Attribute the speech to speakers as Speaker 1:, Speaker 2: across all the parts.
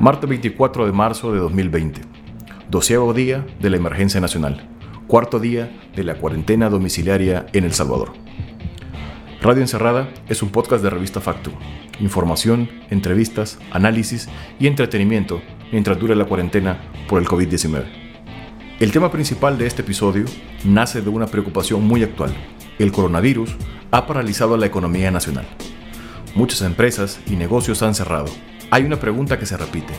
Speaker 1: Martes 24 de marzo de 2020. Doceavo día de la emergencia nacional. Cuarto día de la cuarentena domiciliaria en El Salvador. Radio Encerrada es un podcast de revista Factu. Información, entrevistas, análisis y entretenimiento mientras dure la cuarentena por el COVID-19. El tema principal de este episodio nace de una preocupación muy actual. El coronavirus ha paralizado la economía nacional. Muchas empresas y negocios han cerrado hay una pregunta que se repite.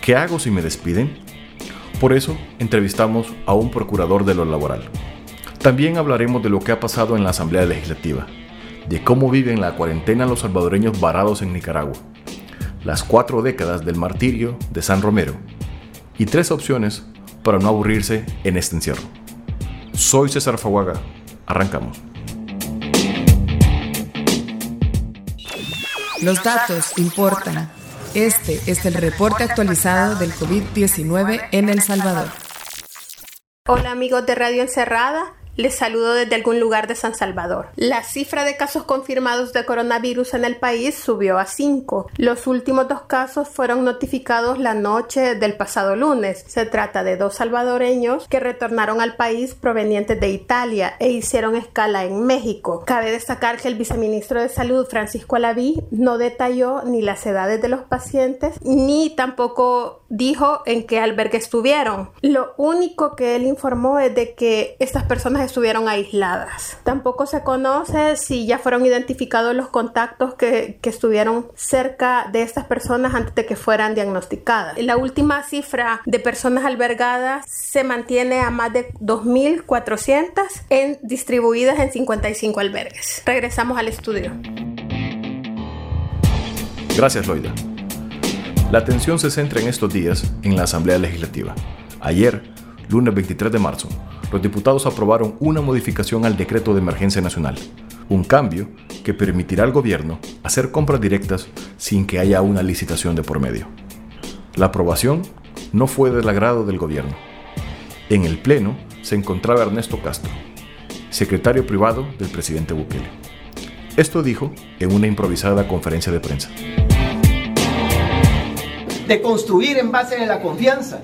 Speaker 1: ¿Qué hago si me despiden? Por eso entrevistamos a un procurador de lo laboral. También hablaremos de lo que ha pasado en la Asamblea Legislativa, de cómo viven la cuarentena los salvadoreños varados en Nicaragua, las cuatro décadas del martirio de San Romero y tres opciones para no aburrirse en este encierro. Soy César Faguaga. Arrancamos.
Speaker 2: Los datos importan. Este es el reporte actualizado del COVID-19 en El Salvador.
Speaker 3: Hola amigos de Radio Encerrada. Les saludo desde algún lugar de San Salvador. La cifra de casos confirmados de coronavirus en el país subió a 5. Los últimos dos casos fueron notificados la noche del pasado lunes. Se trata de dos salvadoreños que retornaron al país provenientes de Italia e hicieron escala en México. Cabe destacar que el viceministro de Salud, Francisco Alaví, no detalló ni las edades de los pacientes ni tampoco dijo en qué albergue estuvieron. Lo único que él informó es de que estas personas estuvieron aisladas. Tampoco se conoce si ya fueron identificados los contactos que, que estuvieron cerca de estas personas antes de que fueran diagnosticadas. La última cifra de personas albergadas se mantiene a más de 2.400 en, distribuidas en 55 albergues. Regresamos al estudio.
Speaker 1: Gracias, Loida. La atención se centra en estos días en la Asamblea Legislativa. Ayer, lunes 23 de marzo, los diputados aprobaron una modificación al decreto de emergencia nacional, un cambio que permitirá al gobierno hacer compras directas sin que haya una licitación de por medio. La aprobación no fue del agrado del gobierno. En el Pleno se encontraba Ernesto Castro, secretario privado del presidente Bukele. Esto dijo en una improvisada conferencia de prensa.
Speaker 4: De construir en base en la confianza.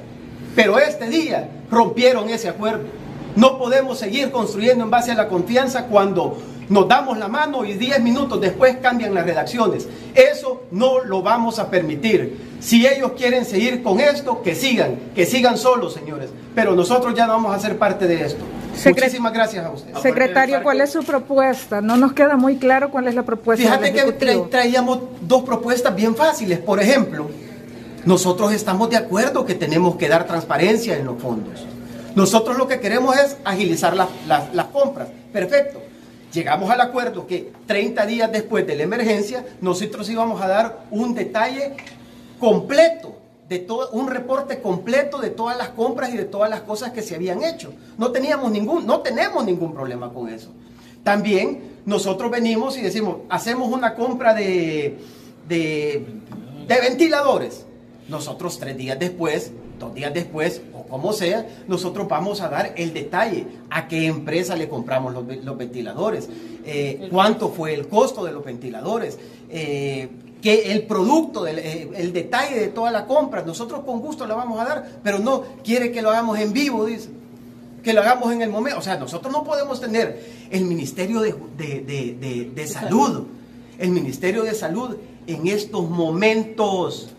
Speaker 4: Pero este día rompieron ese acuerdo. No podemos seguir construyendo en base a la confianza cuando nos damos la mano y 10 minutos después cambian las redacciones. Eso no lo vamos a permitir. Si ellos quieren seguir con esto, que sigan, que sigan solos, señores. Pero nosotros ya no vamos a ser parte de esto. Muchísimas gracias a ustedes.
Speaker 5: Secretario, ¿cuál es su propuesta? No nos queda muy claro cuál es la propuesta.
Speaker 4: Fíjate que traíamos dos propuestas bien fáciles. Por ejemplo, nosotros estamos de acuerdo que tenemos que dar transparencia en los fondos. Nosotros lo que queremos es agilizar las compras. Perfecto. Llegamos al acuerdo que 30 días después de la emergencia, nosotros íbamos a dar un detalle completo, de todo, un reporte completo de todas las compras y de todas las cosas que se habían hecho. No teníamos ningún, no tenemos ningún problema con eso. También nosotros venimos y decimos, hacemos una compra de, ventiladores. Nosotros tres días después, dos días después, como sea, nosotros vamos a dar el detalle a qué empresa le compramos los, ventiladores, eh, cuánto fue el costo de los ventiladores, eh, que el producto, eh, el detalle de toda la compra, nosotros con gusto la vamos a dar, pero no quiere que lo hagamos en vivo, dice, que lo hagamos en el momento. O sea, nosotros no podemos tener el Ministerio de, de Salud, el Ministerio de Salud en estos momentos.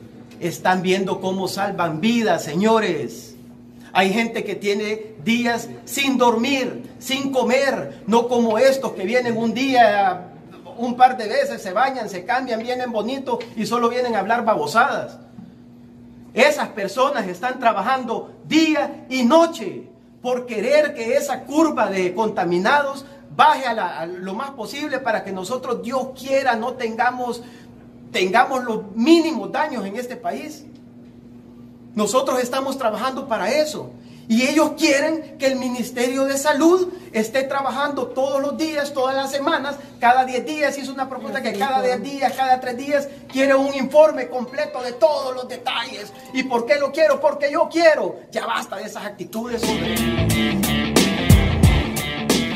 Speaker 4: Están viendo cómo salvan vidas, señores. Hay gente que tiene días sin dormir, sin comer, no como estos que vienen un día, un par de veces, se bañan, se cambian, vienen bonitos y solo vienen a hablar babosadas. Esas personas están trabajando día y noche por querer que esa curva de contaminados baje a, la- lo más posible para que nosotros, Dios quiera, no tengamos, tengamos los mínimos daños en este país. Nosotros estamos trabajando para eso. Y ellos quieren que el Ministerio de Salud esté trabajando todos los días, todas las semanas, cada 10 días. Hizo una propuesta que cada 10 días, cada 3 días, quiere un informe completo de todos los detalles. ¿Y por qué lo quiero? Porque yo quiero. Ya basta de esas actitudes, hombre.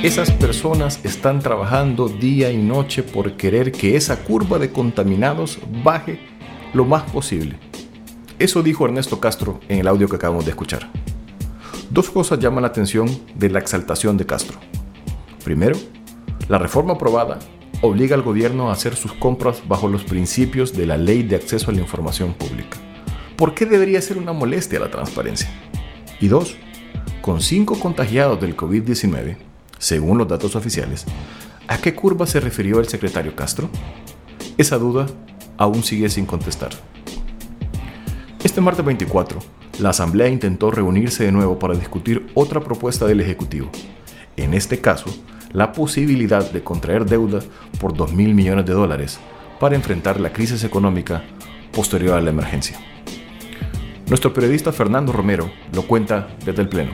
Speaker 1: Esas personas están trabajando día y noche por querer que esa curva de contaminados baje lo más posible. Eso dijo Ernesto Castro en el audio que acabamos de escuchar. Dos cosas llaman la atención de la exaltación de Castro. Primero, la reforma aprobada obliga al gobierno a hacer sus compras bajo los principios de la Ley de Acceso a la Información Pública. ¿Por qué debería ser una molestia la transparencia? Y dos, con cinco contagiados del COVID-19, según los datos oficiales, ¿a qué curva se refirió el secretario Castro? Esa duda aún sigue sin contestar. Este martes 24, la Asamblea intentó reunirse de nuevo para discutir otra propuesta del Ejecutivo. En este caso, la posibilidad de contraer deuda por 2 mil millones de dólares para enfrentar la crisis económica posterior a la emergencia. Nuestro periodista Fernando Romero lo cuenta desde el Pleno.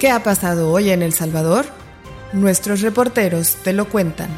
Speaker 2: ¿Qué ha pasado hoy en El Salvador? Nuestros reporteros te lo cuentan.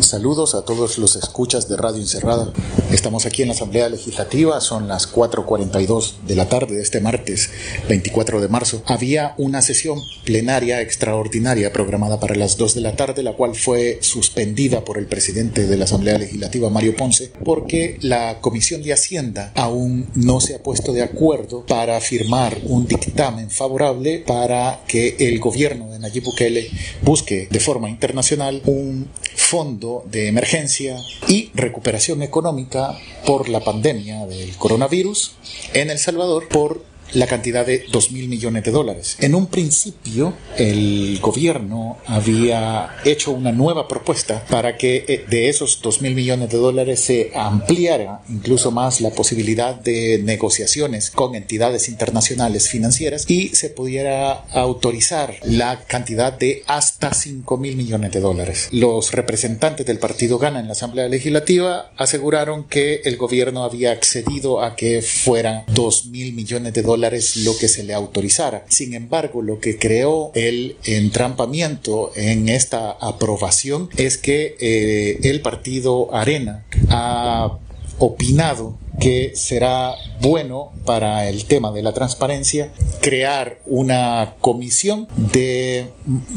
Speaker 6: Saludos a todos los escuchas de Radio Encerrada. Estamos aquí en la Asamblea Legislativa, son las 4.42 de la tarde de este martes 24 de marzo. Había una sesión plenaria extraordinaria programada para las 2 de la tarde, la cual fue suspendida por el presidente de la Asamblea Legislativa, Mario Ponce, porque la Comisión de Hacienda aún no se ha puesto de acuerdo para firmar un dictamen favorable para que el gobierno de Nayib Bukele busque de forma internacional un fondo de emergencia y recuperación económica por la pandemia del coronavirus en El Salvador por la cantidad de 2 mil millones de dólares. En un principio, el gobierno había hecho una nueva propuesta para que eh, de esos 2 mil millones de dólares se ampliara incluso más la posibilidad de negociaciones con entidades internacionales financieras y se pudiera autorizar la cantidad de hasta 5 mil millones de dólares. Los representantes del partido Gana en la Asamblea Legislativa aseguraron que el gobierno había accedido a que fueran 2 mil millones de dólares lo que se le autorizara. Sin embargo, lo que creó el entrampamiento en esta aprobación es que eh, el partido Arena ha opinado que será bueno para el tema de la transparencia crear una comisión de,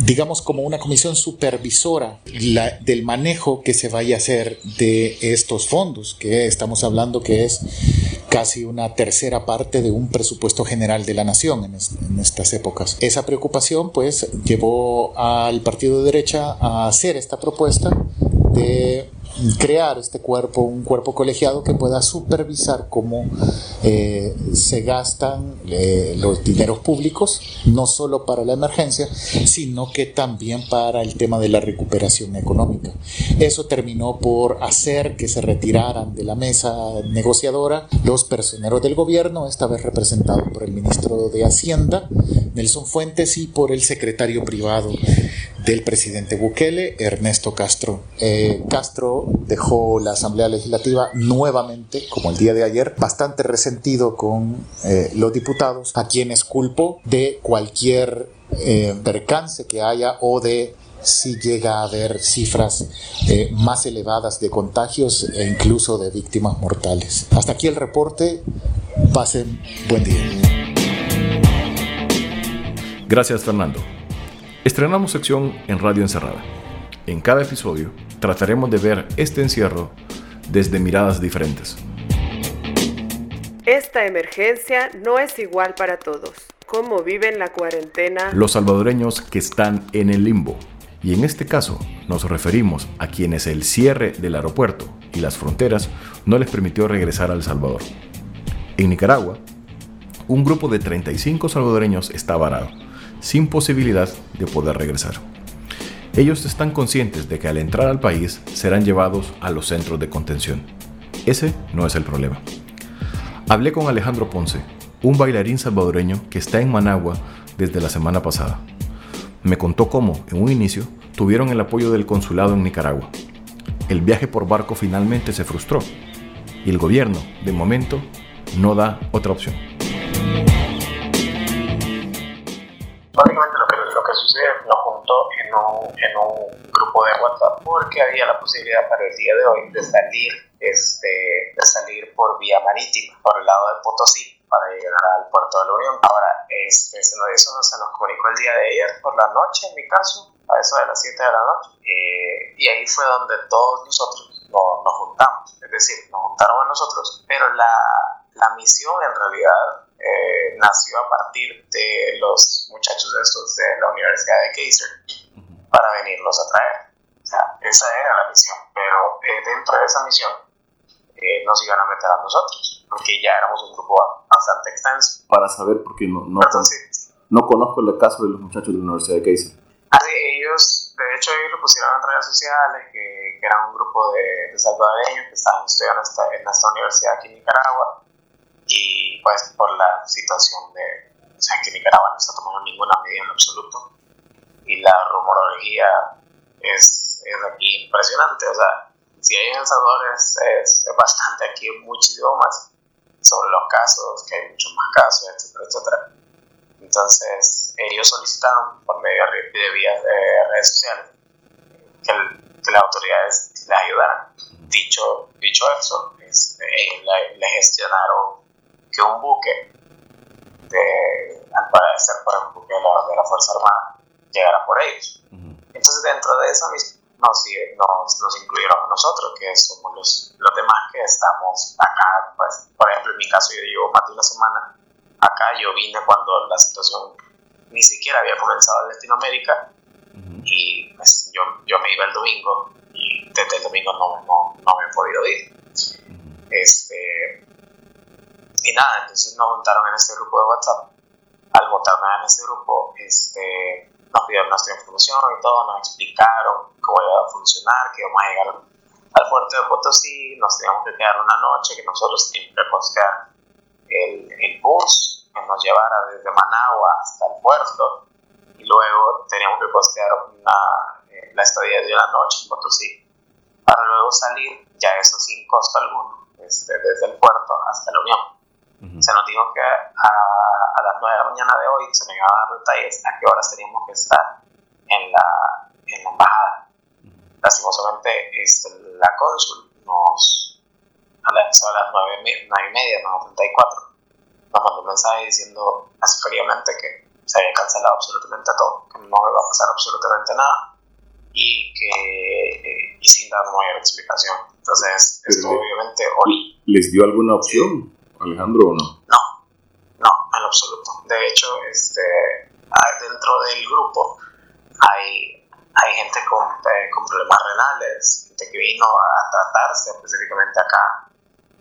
Speaker 6: digamos, como una comisión supervisora del manejo que se vaya a hacer de estos fondos, que estamos hablando que es casi una tercera parte de un presupuesto general de la nación en, en estas épocas. Esa preocupación, pues, llevó al partido de derecha a hacer esta propuesta de crear este cuerpo, un cuerpo colegiado que pueda supervisar cómo eh, se gastan eh, los dineros públicos, no solo para la emergencia, sino que también para el tema de la recuperación económica. Eso terminó por hacer que se retiraran de la mesa negociadora los personeros del gobierno, esta vez representados por el ministro de Hacienda, Nelson Fuentes, y por el secretario privado del presidente Bukele, Ernesto Castro. Eh, Castro dejó la Asamblea Legislativa nuevamente, como el día de ayer, bastante resentido con eh, los diputados, a quienes culpó de cualquier eh, percance que haya o de si llega a haber cifras eh, más elevadas de contagios e incluso de víctimas mortales. Hasta aquí el reporte. Pasen buen día.
Speaker 1: Gracias Fernando. Estrenamos sección en Radio Encerrada. En cada episodio trataremos de ver este encierro desde miradas diferentes.
Speaker 7: Esta emergencia no es igual para todos. ¿Cómo viven la cuarentena?
Speaker 1: Los salvadoreños que están en el limbo. Y en este caso nos referimos a quienes el cierre del aeropuerto y las fronteras no les permitió regresar a El Salvador. En Nicaragua, un grupo de 35 salvadoreños está varado, sin posibilidad de poder regresar. Ellos están conscientes de que al entrar al país serán llevados a los centros de contención. Ese no es el problema. Hablé con Alejandro Ponce, un bailarín salvadoreño que está en Managua desde la semana pasada. Me contó cómo, en un inicio, tuvieron el apoyo del consulado en Nicaragua. El viaje por barco finalmente se frustró y el gobierno, de momento, no da otra opción.
Speaker 8: Básicamente lo que, lo que sucede nos juntó en un, en un grupo de WhatsApp porque había la posibilidad para el día de hoy de salir, este, de salir por vía marítima, por el lado de Potosí, para llegar al puerto de la Unión. Ahora, este, eso se nos comunicó el día de ayer por la noche, en mi caso, a eso de las 7 de la noche. Eh, y ahí fue donde todos nosotros nos, nos, juntamos, es decir, nos juntaron a nosotros. Pero la, la misión en realidad eh, nació a partir de los muchachos de estos de la Universidad de Kaiser para venirlos a traer. O sea, esa era la misión. Pero eh, dentro de esa misión nos iban a meter a nosotros, porque ya éramos un grupo bastante extenso.
Speaker 1: Para saber, porque no, no, no conozco el caso de los muchachos de la Universidad de Kaiser.
Speaker 8: Ah, ellos, de hecho, ellos lo pusieron en redes sociales, que, que eran un grupo de, de, salvadoreños que estaban estudiando en esta universidad aquí en Nicaragua. Y pues por la situación de, o sea, que Nicaragua no está tomando ninguna medida en absoluto. Y la rumorología es, es aquí impresionante. O sea, si hay en es, es, es bastante, aquí hay muchísimo más sobre los casos, que hay muchos más casos, etcétera, etcétera. Entonces, ellos solicitaron por medio de vías de redes sociales que, las autoridades les ayudaran. Dicho, dicho eso, ellos le, le, gestionaron que un buque, de, al parecer, por un buque de la, de la Fuerza Armada, llegara por ellos. Entonces, dentro de esa misma nos, nos, nos, incluyeron nosotros, que somos los, los demás que estamos acá. Pues, por ejemplo, en mi caso, yo llevo más de una semana acá. Yo vine cuando la situación ni siquiera había comenzado en Latinoamérica y pues, yo, yo me iba el domingo y desde el domingo no, no, no me he podido ir. Este, y nada, entonces nos montaron en este grupo de WhatsApp. Al montarnos en este grupo, este, nos pidieron nuestra información y todo, nos explicaron cómo iba a funcionar, que íbamos a llegar al puerto de Potosí, nos teníamos que quedar una noche, que nosotros teníamos que costear el, el bus que nos llevara desde Managua hasta el puerto y luego teníamos que costear una, eh, la estadía de una noche en Potosí para luego salir ya eso sin costo alguno este, desde el puerto hasta la Unión. Se nos dijo que a, a, las 9 de la mañana de hoy se me iban a dar detalles a qué horas teníamos que estar en la, en la embajada. Lastimosamente, este, la cónsul nos, a las, a las 9, 9 y media, 9.34, nos mandó un mensaje diciendo así fríamente que se había cancelado absolutamente todo, que no va a pasar absolutamente nada y que y sin dar mayor explicación. Entonces, esto obviamente hoy...
Speaker 1: ¿Les dio alguna opción, Alejandro, no?
Speaker 8: No, no, en absoluto. De hecho, este, dentro del grupo hay, hay gente con, eh, con problemas renales, gente que vino a tratarse específicamente acá,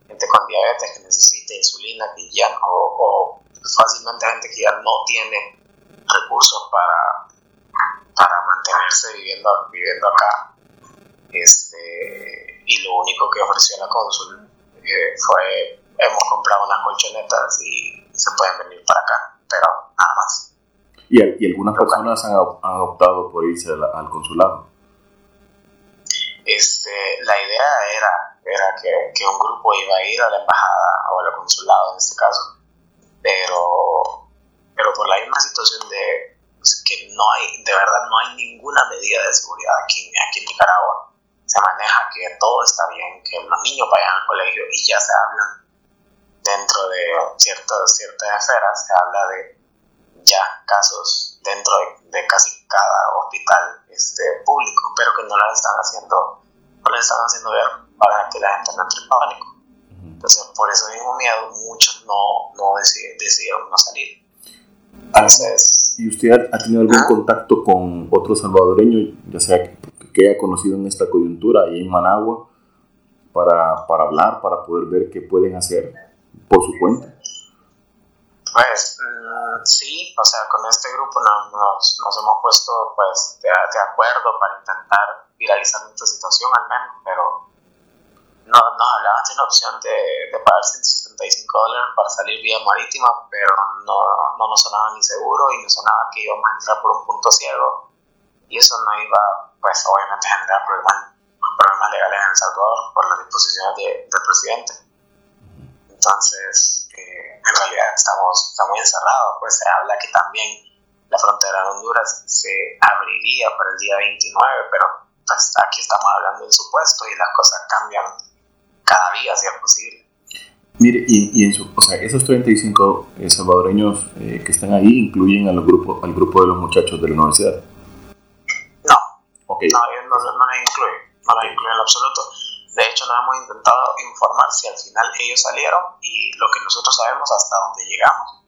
Speaker 8: gente con diabetes que necesita insulina, que ya no, o, fácilmente gente que ya no tiene recursos para, para mantenerse viviendo, viviendo acá. Este, y lo único que ofreció la cónsul eh, fue, hemos comprado unas colchonetas y se pueden venir para acá, pero nada más.
Speaker 1: ¿Y, y algunas personas han, han, optado por irse al, al consulado?
Speaker 8: Este, la idea era, era que, que, un grupo iba a ir a la embajada o al consulado en este caso, pero, pero por la misma situación de que no hay, de verdad no hay ninguna medida de seguridad aquí, aquí en Nicaragua. Se maneja que todo está bien, que los niños vayan al colegio y ya se hablan dentro de ciertas, ciertas esferas, se habla de ya casos dentro de, de casi cada hospital este, público, pero que no las están haciendo, no las están haciendo ver para que la gente no entre en pánico. Entonces, por ese mismo miedo, muchos no, no deciden, decidieron no salir. Entonces,
Speaker 1: ¿Y usted ha tenido algún ¿ah? contacto con otro salvadoreño, ya sea que, que, haya conocido en esta coyuntura ahí en Managua, para, para hablar, para poder ver qué pueden hacer por su cuenta?
Speaker 8: Pues mm, sí, o sea, con este grupo nos, hemos puesto pues de, de, acuerdo para intentar viralizar nuestra situación al menos, pero no, nos hablaban de una opción de, de pagar 175 dólares para salir vía marítima, pero no, no nos sonaba ni seguro y nos sonaba que íbamos a entrar por un punto ciego y eso no iba, pues obviamente, a generar problemas, problemas legales en El Salvador por las disposiciones del presidente. Entonces, eh, en realidad estamos, estamos muy encerrados, pues se habla que también la frontera de Honduras se abriría para el día 29, pero pues aquí estamos hablando del supuesto y las cosas cambian cada día si es posible.
Speaker 1: Mire, y, en su, o sea, esos 35 eh, salvadoreños eh, que están ahí incluyen al grupo, al grupo de los muchachos de la universidad.
Speaker 8: No, ellos no, no nos incluyen, no nos incluyen en absoluto. De hecho, nos hemos intentado informar si al final ellos salieron y lo que nosotros sabemos hasta dónde llegamos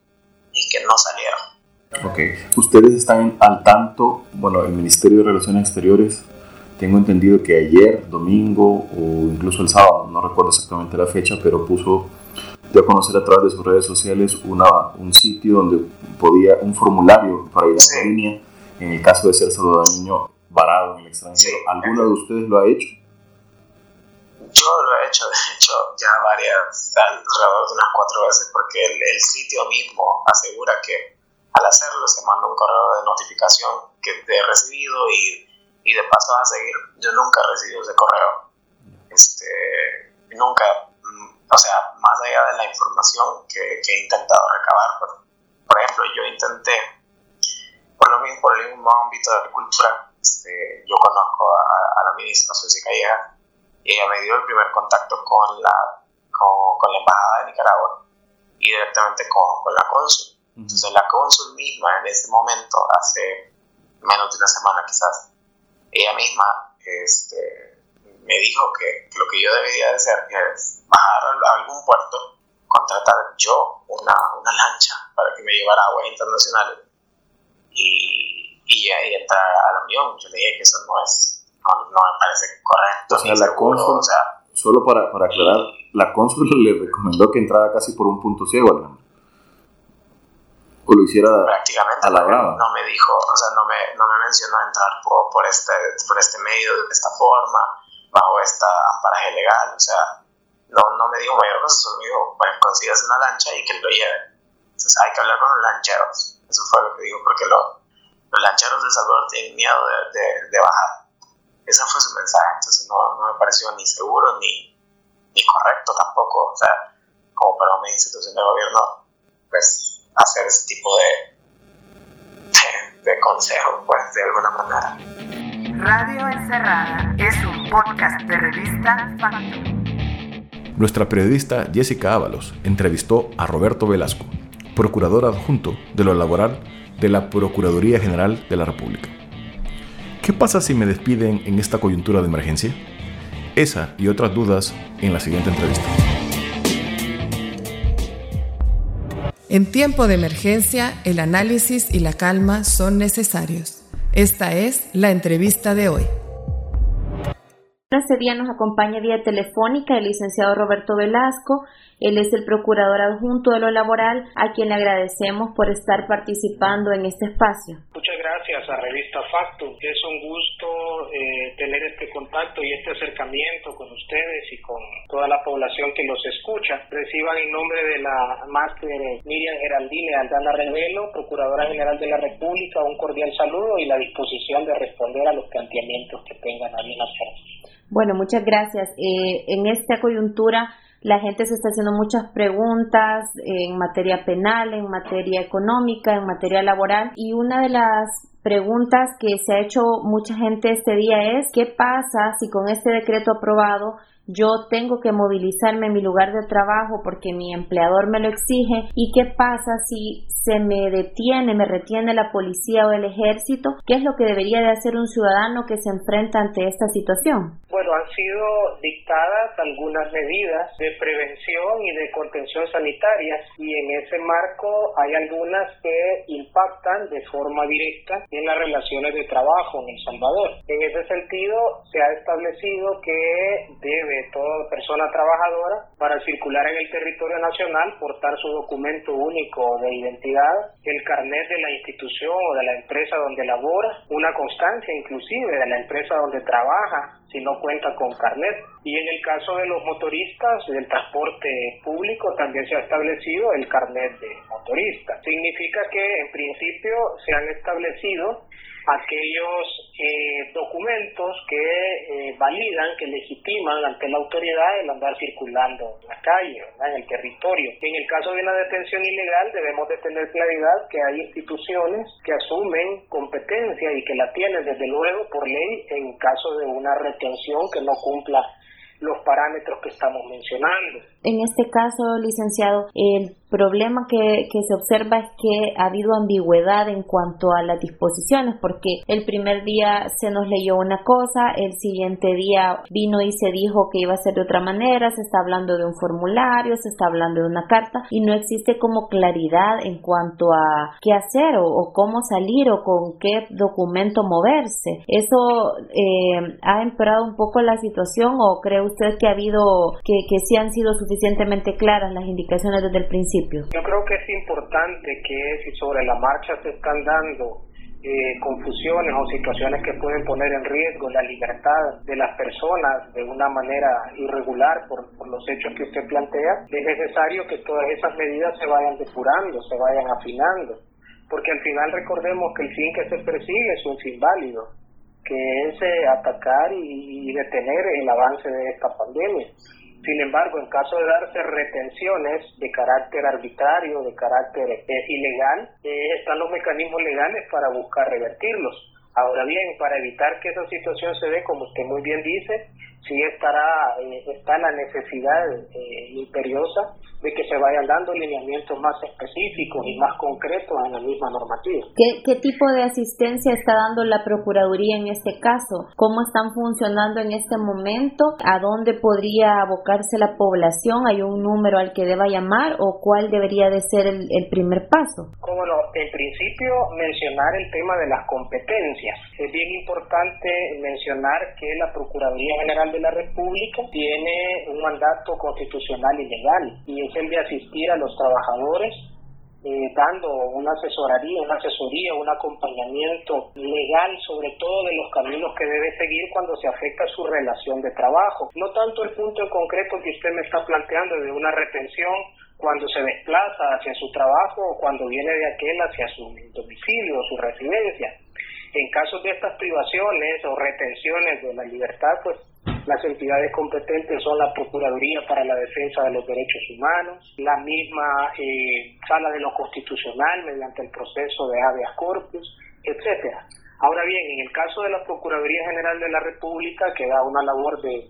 Speaker 8: y que no salieron.
Speaker 1: Ok, ustedes están al tanto, bueno, el Ministerio de Relaciones Exteriores, tengo entendido que ayer, domingo o incluso el sábado, no recuerdo exactamente la fecha, pero puso de a conocer a través de sus redes sociales una, un sitio donde podía, un formulario para ir a la línea en el caso de ser salvadoreño varado en el extranjero. ¿Alguno de ustedes lo ha hecho?
Speaker 8: Yo lo he hecho, de hecho, ya varias, alrededor de unas cuatro veces, porque el, sitio mismo asegura que al hacerlo se manda un correo de notificación que te he recibido y, y de paso a seguir. Yo nunca he recibido ese correo. Este, nunca, mm, o sea, más allá de la información que, que he intentado recabar, por, por ejemplo, yo intenté, por lo mismo, por el mismo ámbito de agricultura, este, yo conozco a, la ministra Susi Calleja ella me dio el primer contacto con la, con, la Embajada de Nicaragua y directamente con, con la cónsul. Entonces la cónsul misma en ese momento, hace menos de una semana quizás, ella misma este, me dijo que, lo que yo debería de hacer es bajar a algún puerto, contratar yo una, una lancha para que me llevara a aguas internacionales y y, y entrar a la unión. Yo le dije que eso no es, no, me parece correcto.
Speaker 1: O sea, la cónsul, solo para, para aclarar, la cónsul le recomendó que entrara casi por un punto ciego, Alejandro. O lo hiciera
Speaker 8: prácticamente
Speaker 1: a la
Speaker 8: no me dijo, o sea, no me, no me mencionó entrar por, por, este, por este medio, de esta forma, bajo esta amparaje legal, o sea, no, no me dijo mayor cosa, solo me dijo, bueno, consigas una lancha y que lo lleve. Entonces hay que hablar con los lancheros, eso fue lo que dijo, porque lo, los lancheros de Salvador tienen miedo de, de, bajar. Ese fue su mensaje, entonces no, no me pareció ni seguro ni, ni, correcto tampoco, o sea, como para una institución de gobierno, pues hacer ese tipo de, de, de consejo, pues de alguna manera.
Speaker 2: Radio Encerrada es un podcast de revista Factum.
Speaker 1: Nuestra periodista Jessica Ábalos entrevistó a Roberto Velasco, procurador adjunto de lo laboral de la Procuraduría General de la República. ¿Qué pasa si me despiden en esta coyuntura de emergencia? Esa y otras dudas en la siguiente entrevista.
Speaker 2: En tiempo de emergencia, el análisis y la calma son necesarios. Esta es la entrevista de hoy.
Speaker 9: Este día nos acompaña vía telefónica el licenciado Roberto Velasco, él es el procurador adjunto de lo laboral, a quien le agradecemos por estar participando en este espacio.
Speaker 10: Muchas gracias a Revista Factum. Es un gusto eh, tener este contacto y este acercamiento con ustedes y con toda la población que los escucha. Reciban en nombre de la máster Miriam Geraldine Aldana Revelo, Procuradora General de la República, un cordial saludo y la disposición de responder a los planteamientos que tengan a bien hacer.
Speaker 9: Bueno, muchas gracias. Eh, en esta coyuntura la gente se está haciendo muchas preguntas en materia penal, en materia económica, en materia laboral y una de las preguntas que se ha hecho mucha gente este día es ¿qué pasa si con este decreto aprobado yo tengo que movilizarme en mi lugar de trabajo porque mi empleador me lo exige y qué pasa si se me detiene, me retiene la policía o el ejército, qué es lo que debería de hacer un ciudadano que se enfrenta ante esta situación.
Speaker 10: Bueno, han sido dictadas algunas medidas de prevención y de contención sanitaria y en ese marco hay algunas que impactan de forma directa en las relaciones de trabajo en El Salvador. En ese sentido, se ha establecido que debe toda persona trabajadora, para circular en el territorio nacional, portar su documento único de identidad, el carnet de la institución o de la empresa donde labora, una constancia inclusive de la empresa donde trabaja, si no cuenta con carnet. Y en el caso de los motoristas del transporte público también se ha establecido el carnet de motorista. Significa que en principio se han establecido aquellos eh, documentos que eh, validan, que legitiman ante la autoridad el andar circulando en la calle, en el territorio. En el caso de una detención ilegal debemos de tener claridad que hay instituciones que asumen competencia y que la tienen desde luego por ley en caso de una retención que no cumpla los parámetros que estamos mencionando.
Speaker 9: En este caso, licenciado, el problema que, se observa es que ha habido ambigüedad en cuanto a las disposiciones, porque el primer día se nos leyó una cosa, el siguiente día vino y se dijo que iba a ser de otra manera, se está hablando de un formulario, se está hablando de una carta y no existe como claridad en cuanto a qué hacer o, cómo salir o con qué documento moverse. ¿Eso eh, ha empeorado un poco la situación o cree usted que ha habido, que sí han sido suficientemente claras las indicaciones desde el principio?
Speaker 10: Yo creo que es importante que si sobre la marcha se están dando eh, confusiones o situaciones que pueden poner en riesgo la libertad de las personas de una manera irregular por, los hechos que usted plantea, es necesario que todas esas medidas se vayan depurando, se vayan afinando, porque al final recordemos que el fin que se persigue es un fin válido, que es eh, atacar y detener el avance de esta pandemia. Sin embargo, en caso de darse retenciones de carácter arbitrario, de carácter eh, ilegal, eh, están los mecanismos legales para buscar revertirlos. Ahora bien, para evitar que esa situación se dé, como usted muy bien dice, sí estará, eh, está la necesidad imperiosa de que se vayan dando lineamientos más específicos y más concretos en la misma normativa.
Speaker 9: ¿Qué, ¿Qué tipo de asistencia está dando la Procuraduría en este caso? ¿Cómo están funcionando en este momento? ¿A dónde podría abocarse la población? ¿Hay un número al que deba llamar o cuál debería de ser el, el primer paso?
Speaker 10: Cómo no, en principio mencionar el tema de las competencias. Es bien importante mencionar que la Procuraduría General de la República tiene un mandato constitucional y legal y es el de asistir a los trabajadores eh, dando una asesoría, una asesoría, un acompañamiento legal, sobre todo de los caminos que debe seguir cuando se afecta su relación de trabajo. No tanto el punto en concreto que usted me está planteando de una retención cuando se desplaza hacia su trabajo o cuando viene de aquel hacia su domicilio o su residencia. En casos de estas privaciones o retenciones de la libertad, pues las entidades competentes son la Procuraduría para la Defensa de los Derechos Humanos, la misma eh, Sala de lo Constitucional mediante el proceso de habeas corpus, etcétera. Ahora bien, en el caso de la Procuraduría General de la República, que da una labor de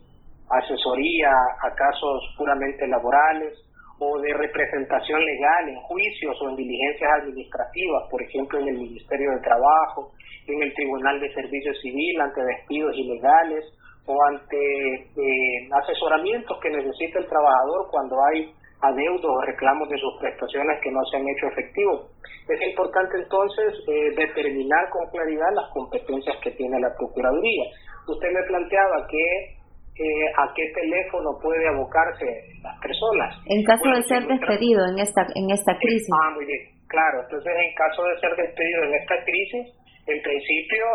Speaker 10: asesoría a casos puramente laborales o de representación legal en juicios o en diligencias administrativas, por ejemplo en el Ministerio de Trabajo, en el Tribunal de Servicio Civil ante despidos ilegales o ante eh, asesoramientos que necesita el trabajador cuando hay adeudos o reclamos de sus prestaciones que no se han hecho efectivos. Es importante entonces eh, determinar con claridad las competencias que tiene la Procuraduría. Usted me planteaba que eh, a qué teléfono puede abocarse las personas.
Speaker 9: En caso de ser despedido en esta en esta crisis.
Speaker 10: Ah, muy bien. Claro, entonces en caso de ser despedido en esta crisis, en principio,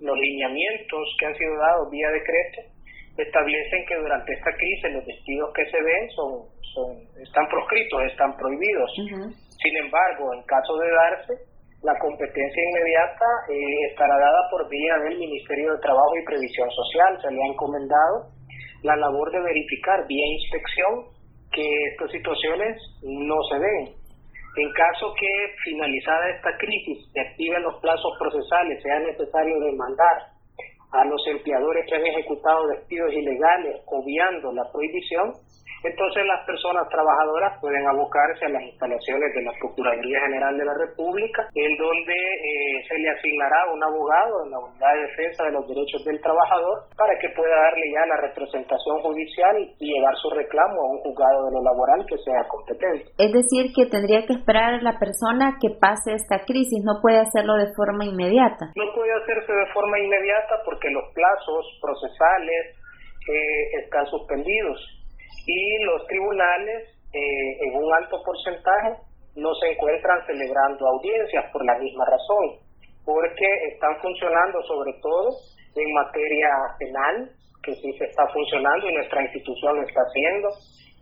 Speaker 10: los lineamientos que han sido dados vía decreto establecen que durante esta crisis los despidos que se ven son, son están proscritos, están prohibidos. Sin embargo, en caso de darse, la competencia inmediata eh, estará dada por vía del Ministerio de Trabajo y Previsión Social. Se le ha encomendado la labor de verificar vía inspección que estas situaciones no se den. En caso que finalizada esta crisis se activen los plazos procesales, sea necesario demandar a los empleadores que han ejecutado despidos ilegales obviando la prohibición, entonces las personas trabajadoras pueden abocarse a las instalaciones de la Procuraduría General de la República, en donde eh, se le asignará un abogado en la Unidad de Defensa de los Derechos del Trabajador para que pueda darle ya la representación judicial y llevar su reclamo a un juzgado de lo laboral que sea competente.
Speaker 9: Es decir, que tendría que esperar a la persona que pase esta crisis, no puede hacerlo de forma inmediata.
Speaker 10: No puede hacerse de forma inmediata porque los plazos procesales eh, están suspendidos y los tribunales eh, en un alto porcentaje no se encuentran celebrando audiencias por la misma razón, porque están funcionando sobre todo en materia penal, que sí se está funcionando y nuestra institución lo está haciendo,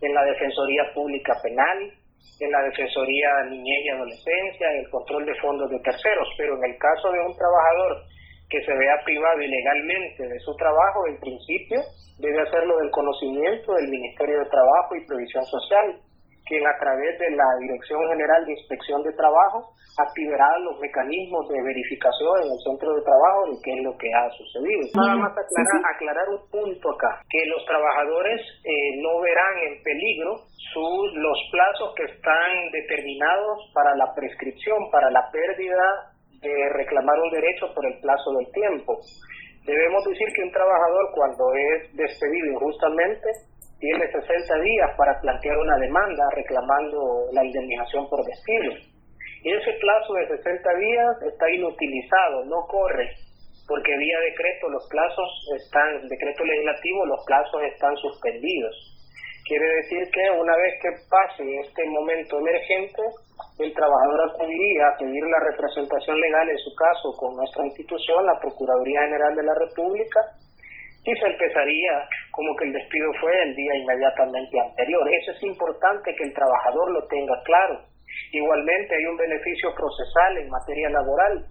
Speaker 10: en la Defensoría Pública Penal, en la Defensoría Niñez y Adolescencia, en el control de fondos de terceros, pero en el caso de un trabajador que se vea privado ilegalmente de su trabajo, en principio debe hacerlo del conocimiento del Ministerio de Trabajo y Previsión Social, quien a través de la Dirección General de Inspección de Trabajo activará los mecanismos de verificación en el centro de trabajo de qué es lo que ha sucedido. Nada más aclarar, aclarar un punto acá, que los trabajadores eh, no verán en peligro sus, los plazos que están determinados para la prescripción, para la pérdida de reclamar un derecho por el plazo del tiempo. Debemos decir que un trabajador cuando es despedido injustamente tiene 60 días para plantear una demanda reclamando la indemnización por despido. Y ese plazo de 60 días está inutilizado, no corre, porque vía decreto los plazos están, decreto legislativo, los plazos están suspendidos. Quiere decir que una vez que pase este momento emergente, el trabajador acudiría a pedir la representación legal en su caso con nuestra institución, la Procuraduría General de la República, y se empezaría como que el despido fue el día inmediatamente anterior. Eso es importante que el trabajador lo tenga claro. Igualmente hay un beneficio procesal en materia laboral,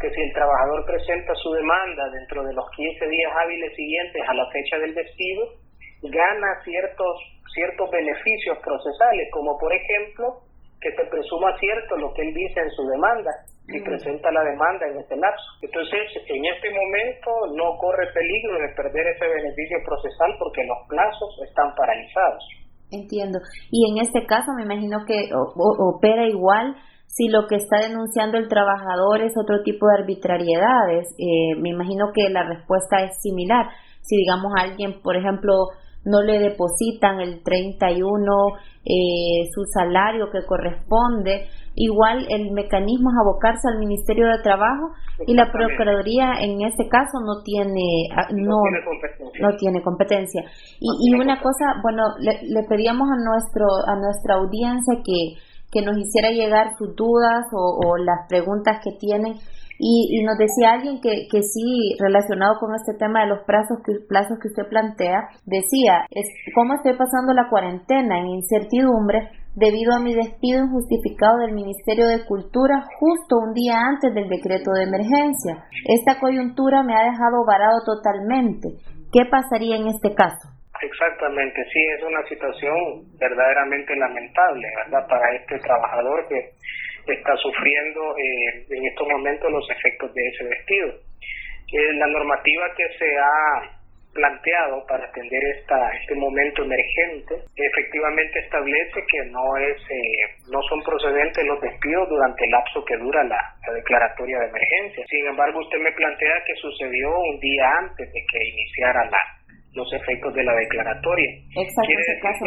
Speaker 10: que si el trabajador presenta su demanda dentro de los 15 días hábiles siguientes a la fecha del despido, gana ciertos, ciertos beneficios procesales, como por ejemplo que se presuma cierto lo que él dice en su demanda y presenta la demanda en este lapso. Entonces, en este momento no corre peligro de perder ese beneficio procesal porque los plazos están paralizados.
Speaker 9: Entiendo. Y en este caso me imagino que opera igual si lo que está denunciando el trabajador es otro tipo de arbitrariedades. Eh, me imagino que la respuesta es similar. Si digamos alguien, por ejemplo, no le depositan el 31 eh, su salario que corresponde. Igual el mecanismo es abocarse al Ministerio de Trabajo y la Procuraduría en este caso no tiene ah, no, no tiene competencia. Y, y una cosa, bueno, le, pedíamos a nuestro a nuestra audiencia que, que nos hiciera llegar sus dudas o, o las preguntas que tienen y, nos decía alguien que, que sí, relacionado con este tema de los plazos que, plazos que usted plantea, decía, es, ¿cómo estoy pasando la cuarentena en incertidumbre debido a mi despido injustificado del Ministerio de Cultura justo un día antes del decreto de emergencia? Esta coyuntura me ha dejado varado totalmente. ¿Qué pasaría en este caso?
Speaker 10: Exactamente, sí, es una situación verdaderamente lamentable, ¿verdad? Para este trabajador que está sufriendo eh, en estos momentos los efectos de ese despido. Eh, la normativa que se ha planteado para atender esta, este momento emergente efectivamente establece que no es eh, no son procedentes los despidos durante el lapso que dura la, declaratoria de emergencia. Sin embargo, usted me plantea que sucedió un día antes de que iniciara la, los efectos de la declaratoria.
Speaker 9: Exacto,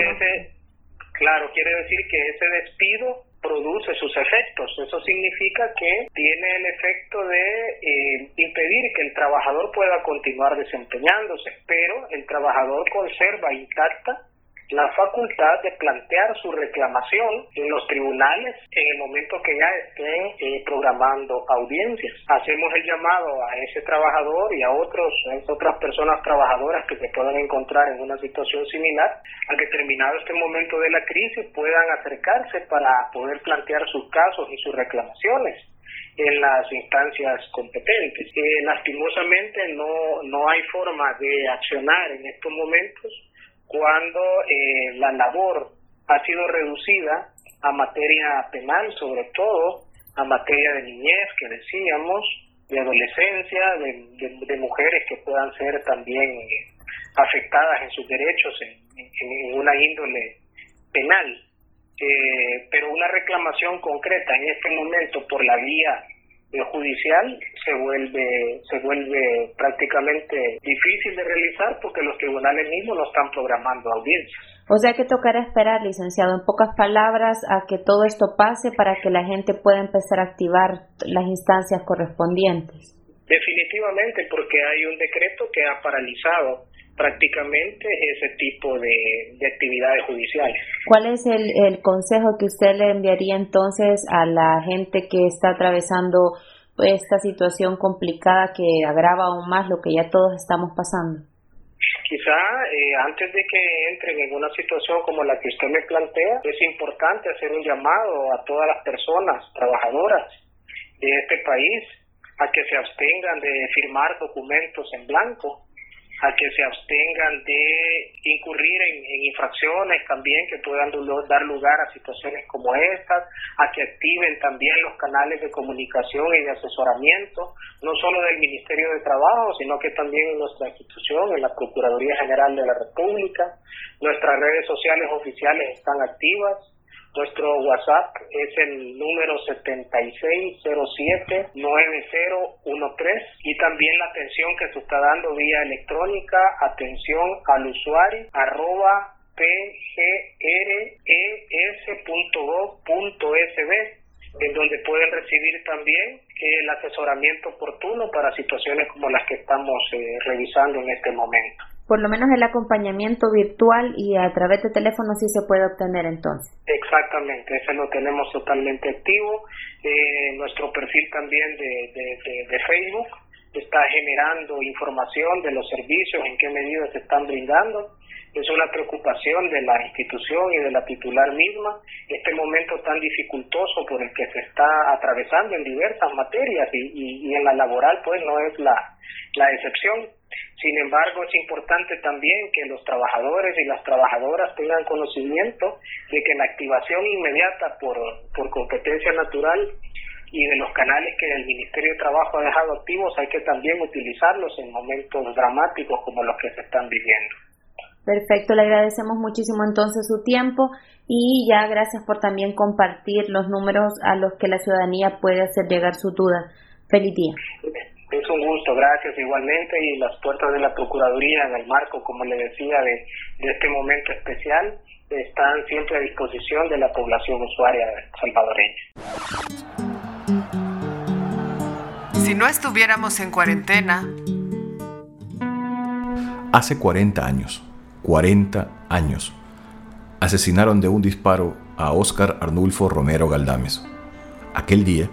Speaker 10: claro, quiere decir que ese despido produce sus efectos. Eso significa que tiene el efecto de eh, impedir que el trabajador pueda continuar desempeñándose, pero el trabajador conserva intacta la facultad de plantear su reclamación en los tribunales en el momento que ya estén eh, programando audiencias. Hacemos el llamado a ese trabajador y a otros a otras personas trabajadoras que se puedan encontrar en una situación similar a que terminado este momento de la crisis puedan acercarse para poder plantear sus casos y sus reclamaciones en las instancias competentes. Eh, lastimosamente no, no hay forma de accionar en estos momentos cuando eh, la labor ha sido reducida a materia penal, sobre todo a materia de niñez, que decíamos, de adolescencia, de, mujeres que puedan ser también eh, afectadas en sus derechos en, una índole penal. Eh, pero una reclamación concreta en este momento por la vía judicial se vuelve se vuelve prácticamente difícil de realizar porque los tribunales mismos no están programando audiencias.
Speaker 9: O sea que tocará esperar, licenciado, en pocas palabras, a que todo esto pase para que la gente pueda empezar a activar las instancias correspondientes.
Speaker 10: Definitivamente, porque hay un decreto que ha paralizado prácticamente ese tipo de, actividades judiciales.
Speaker 9: ¿Cuál es el, el, consejo que usted le enviaría entonces a la gente que está atravesando esta situación complicada que agrava aún más lo que ya todos estamos pasando?
Speaker 10: Quizá eh, antes de que entren en una situación como la que usted me plantea, es importante hacer un llamado a todas las personas trabajadoras de este país a que se abstengan de firmar documentos en blanco, a que se abstengan de incurrir en, infracciones también que puedan dar lugar a situaciones como estas, a que activen también los canales de comunicación y de asesoramiento, no solo del Ministerio de Trabajo, sino que también en nuestra institución, en la Procuraduría General de la República. Nuestras redes sociales oficiales están activas nuestro WhatsApp es el número 7607-9013 y también la atención que se está dando vía electrónica, atención al usuario, arroba pgres.gov.sb en donde pueden recibir también el asesoramiento oportuno para situaciones como las que estamos eh, revisando en este momento
Speaker 9: por lo menos el acompañamiento virtual y a través de teléfono sí se puede obtener entonces.
Speaker 10: Exactamente, ese lo tenemos totalmente activo. Eh, nuestro perfil también de, de, Facebook está generando información de los servicios, en qué medidas se están brindando. Es una preocupación de la institución y de la titular misma, este momento tan dificultoso por el que se está atravesando en diversas materias y, y, en la laboral pues no es la, la excepción sin embargo, es importante también que los trabajadores y las trabajadoras tengan conocimiento de que la activación inmediata por, por competencia natural y de los canales que el Ministerio de Trabajo ha dejado activos hay que también utilizarlos en momentos dramáticos como los que se están viviendo.
Speaker 9: Perfecto, le agradecemos muchísimo entonces su tiempo y ya gracias por también compartir los números a los que la ciudadanía puede hacer llegar su duda. Feliz día.
Speaker 10: Es un gusto, gracias igualmente y las puertas de la Procuraduría en el marco, como le decía, de, este momento especial están siempre a disposición de la población usuaria salvadoreña.
Speaker 2: Si no estuviéramos en cuarentena...
Speaker 1: Hace 40 años, 40 años, asesinaron de un disparo a Óscar Arnulfo Romero Galdames. Aquel día,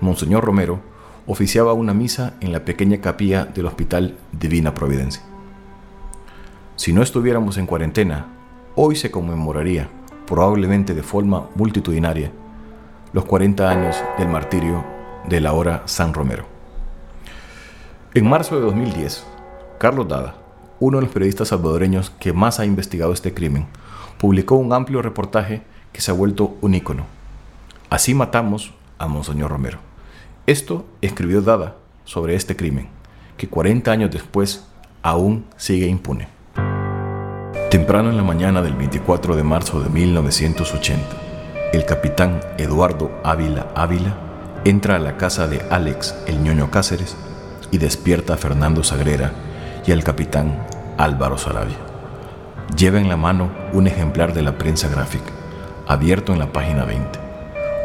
Speaker 1: Monseñor Romero oficiaba una misa en la pequeña capilla del Hospital Divina Providencia. Si no estuviéramos en cuarentena, hoy se conmemoraría, probablemente de forma multitudinaria, los 40 años del martirio de la hora San Romero. En marzo de 2010, Carlos Dada, uno de los periodistas salvadoreños que más ha investigado este crimen, publicó un amplio reportaje que se ha vuelto un ícono. Así matamos a Monseñor Romero. Esto escribió Dada sobre este crimen, que 40 años después aún sigue impune. Temprano en la mañana del 24 de marzo de 1980, el capitán Eduardo Ávila Ávila entra a la casa de Alex el ñoño Cáceres y despierta a Fernando Sagrera y al capitán Álvaro Sarabia. Lleva en la mano un ejemplar de la prensa gráfica, abierto en la página 20,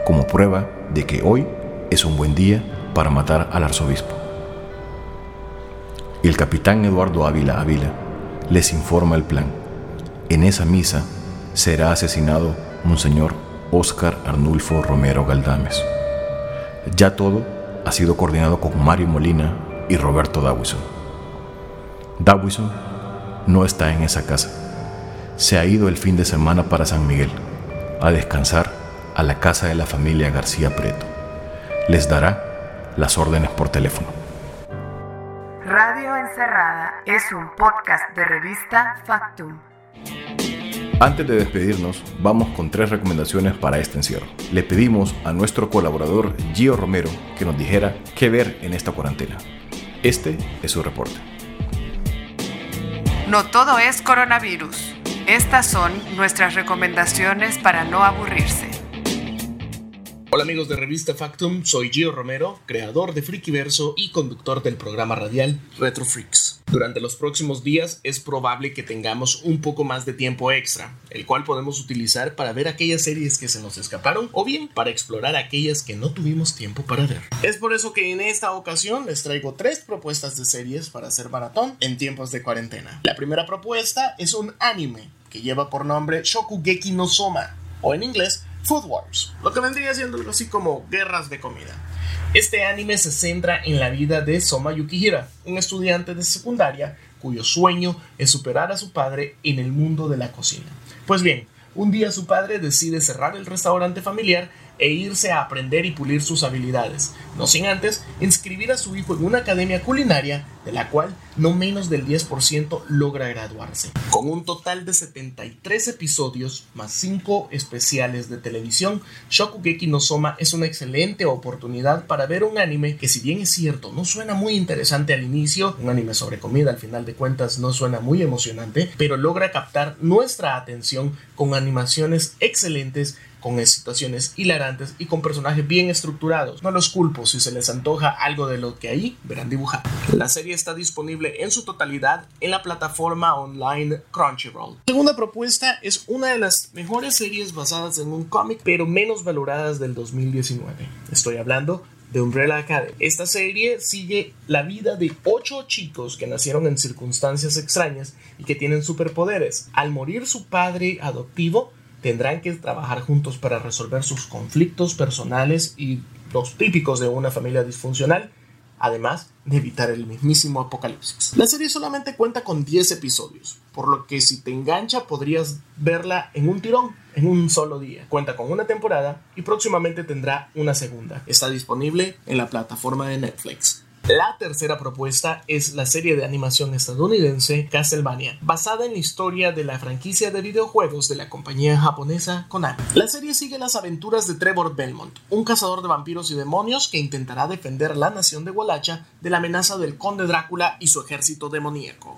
Speaker 1: como prueba de que hoy es un buen día para matar al arzobispo. El capitán Eduardo Ávila Ávila les informa el plan. En esa misa será asesinado Monseñor Óscar Arnulfo Romero Galdames. Ya todo ha sido coordinado con Mario Molina y Roberto Dawison. Dawison no está en esa casa. Se ha ido el fin de semana para San Miguel, a descansar a la casa de la familia García Preto les dará las órdenes por teléfono.
Speaker 2: Radio Encerrada es un podcast de revista Factum.
Speaker 1: Antes de despedirnos, vamos con tres recomendaciones para este encierro. Le pedimos a nuestro colaborador Gio Romero que nos dijera qué ver en esta cuarentena. Este es su reporte.
Speaker 2: No todo es coronavirus. Estas son nuestras recomendaciones para no aburrirse.
Speaker 11: Hola amigos de Revista Factum, soy Gio Romero, creador de Freakyverso y conductor del programa radial Retro Freaks. Durante los próximos días es probable que tengamos un poco más de tiempo extra, el cual podemos utilizar para ver aquellas series que se nos escaparon o bien para explorar aquellas que no tuvimos tiempo para ver. Es por eso que en esta ocasión les traigo tres propuestas de series para hacer maratón en tiempos de cuarentena. La primera propuesta es un anime que lleva por nombre Shokugeki no Soma, o en inglés Food Wars, lo que vendría siendo algo así como guerras de comida. Este anime se centra en la vida de Soma Yukihira, un estudiante de secundaria cuyo sueño es superar a su padre en el mundo de la cocina. Pues bien, un día su padre decide cerrar el restaurante familiar e irse a aprender y pulir sus habilidades, no sin antes inscribir a su hijo en una academia culinaria de la cual no menos del 10% logra graduarse. Con un total de 73 episodios más 5 especiales de televisión, Shokugeki no Soma es una excelente oportunidad para ver un anime que si bien es cierto no suena muy interesante al inicio, un anime sobre comida al final de cuentas no suena muy emocionante, pero logra captar nuestra atención con animaciones excelentes con situaciones hilarantes y con personajes bien estructurados. No los culpo si se les antoja algo de lo que ahí verán dibujado. La serie está disponible en su totalidad en la plataforma online Crunchyroll. La segunda propuesta es una de las mejores series basadas en un cómic, pero menos valoradas del 2019. Estoy hablando de Umbrella Academy. Esta serie sigue la vida de ocho chicos que nacieron en circunstancias extrañas y que tienen superpoderes. Al morir su padre adoptivo, tendrán que trabajar juntos para resolver sus conflictos personales y los típicos de una familia disfuncional, además de evitar el mismísimo apocalipsis. La serie solamente cuenta con 10 episodios, por lo que si te engancha podrías verla en un tirón, en un solo día. Cuenta con una temporada y próximamente tendrá una segunda. Está disponible en la plataforma de Netflix. La tercera propuesta es la serie de animación estadounidense Castlevania, basada en la historia de la franquicia de videojuegos de la compañía japonesa Konami. La serie sigue las aventuras de Trevor Belmont, un cazador de vampiros y demonios que intentará defender la nación de Walacha de la amenaza del conde Drácula y su ejército demoníaco.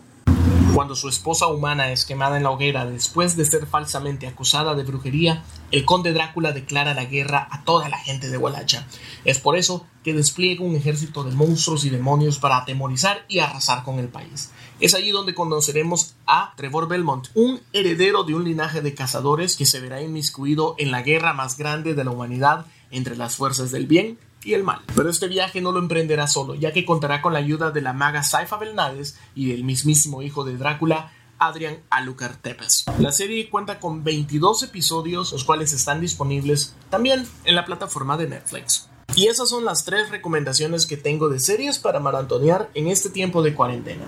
Speaker 11: Cuando su esposa humana es quemada en la hoguera después de ser falsamente acusada de brujería, el conde Drácula declara la guerra a toda la gente de Walacha. Es por eso que despliega un ejército de monstruos y demonios para atemorizar y arrasar con el país. Es allí donde conoceremos a Trevor Belmont, un heredero de un linaje de cazadores que se verá inmiscuido en la guerra más grande de la humanidad entre las fuerzas del bien y el mal. Pero este viaje no lo emprenderá solo, ya que contará con la ayuda de la maga Saifa Belnades y del mismísimo hijo de Drácula, Adrian Alucard Tepes. La serie cuenta con 22 episodios, los cuales están disponibles también en la plataforma de Netflix. Y esas son las tres recomendaciones que tengo de series para maratonear en este tiempo de cuarentena.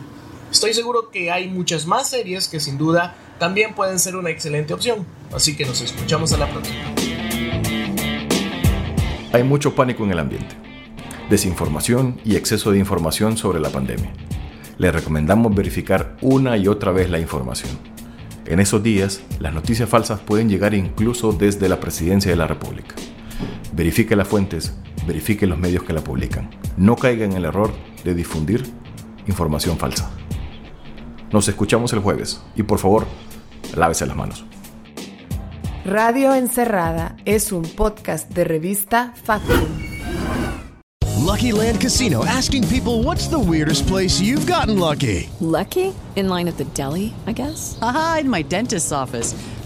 Speaker 11: Estoy seguro que hay muchas más series que sin duda también pueden ser una excelente opción, así que nos escuchamos a la próxima.
Speaker 1: Hay mucho pánico en el ambiente, desinformación y exceso de información sobre la pandemia. Le recomendamos verificar una y otra vez la información. En esos días, las noticias falsas pueden llegar incluso desde la presidencia de la República. Verifique las fuentes, verifique los medios que la publican. No caiga en el error de difundir información falsa. Nos escuchamos el jueves y por favor, lávese las manos.
Speaker 2: Radio Encerrada es un podcast de revista Factum.
Speaker 12: Lucky Land Casino asking people what's the weirdest place you've gotten lucky?
Speaker 13: Lucky? In line at the deli, I guess?
Speaker 14: Aha, in my dentist's office.